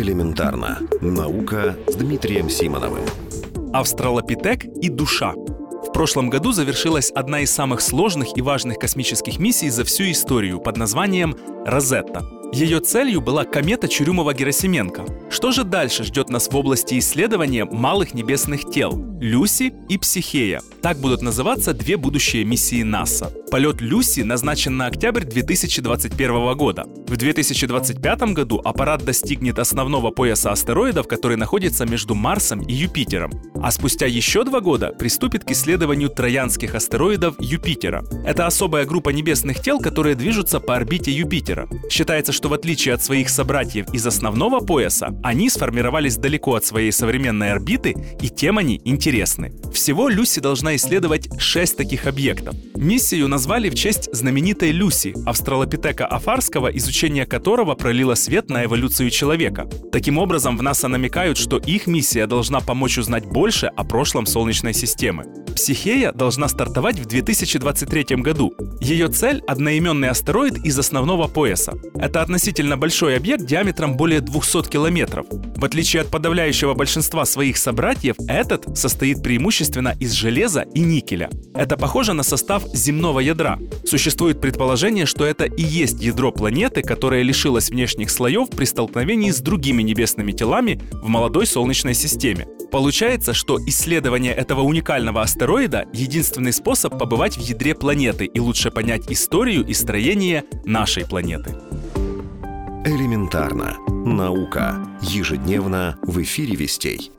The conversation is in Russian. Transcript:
Элементарно. Наука с Дмитрием Симоновым. Австралопитек и душа. В прошлом году завершилась одна из самых сложных и важных космических миссий за всю историю под названием «Розетта». Ее целью была комета Чурюмова-Герасименко. Что же дальше ждет нас в области исследования малых небесных тел? Люси и Психея. Так будут называться две будущие миссии НАСА. Полет Люси назначен на октябрь 2021 года. В 2025 году аппарат достигнет основного пояса астероидов, который находится между Марсом и Юпитером. А спустя еще два года приступит к исследованию троянских астероидов Юпитера. Это особая группа небесных тел, которые движутся по орбите Юпитера. Считается, что в отличие от своих собратьев из основного пояса, они сформировались далеко от своей современной орбиты, и тем они интересны. Всего Люси должна исследовать 6 таких объектов. Миссию назвали в честь знаменитой Люси, австралопитека афарского, изучение которого пролило свет на эволюцию человека. Таким образом, в НАСА намекают, что их миссия должна помочь узнать больше о прошлом Солнечной системы. Психея должна стартовать в 2023 году. Ее цель – одноименный астероид из основного пояса. Это относительно большой объект диаметром более 200 километров. В отличие от подавляющего большинства своих собратьев, этот состоит преимущественно из железа и никеля. Это похоже на состав земного ядра. Существует предположение, что это и есть ядро планеты, которое лишилось внешних слоев при столкновении с другими небесными телами в молодой Солнечной системе. Получается, что исследование этого уникального астероида – единственный способ побывать в ядре планеты и лучше понять историю и строение нашей планеты. Элементарно. Наука. Ежедневно в эфире «Вестей».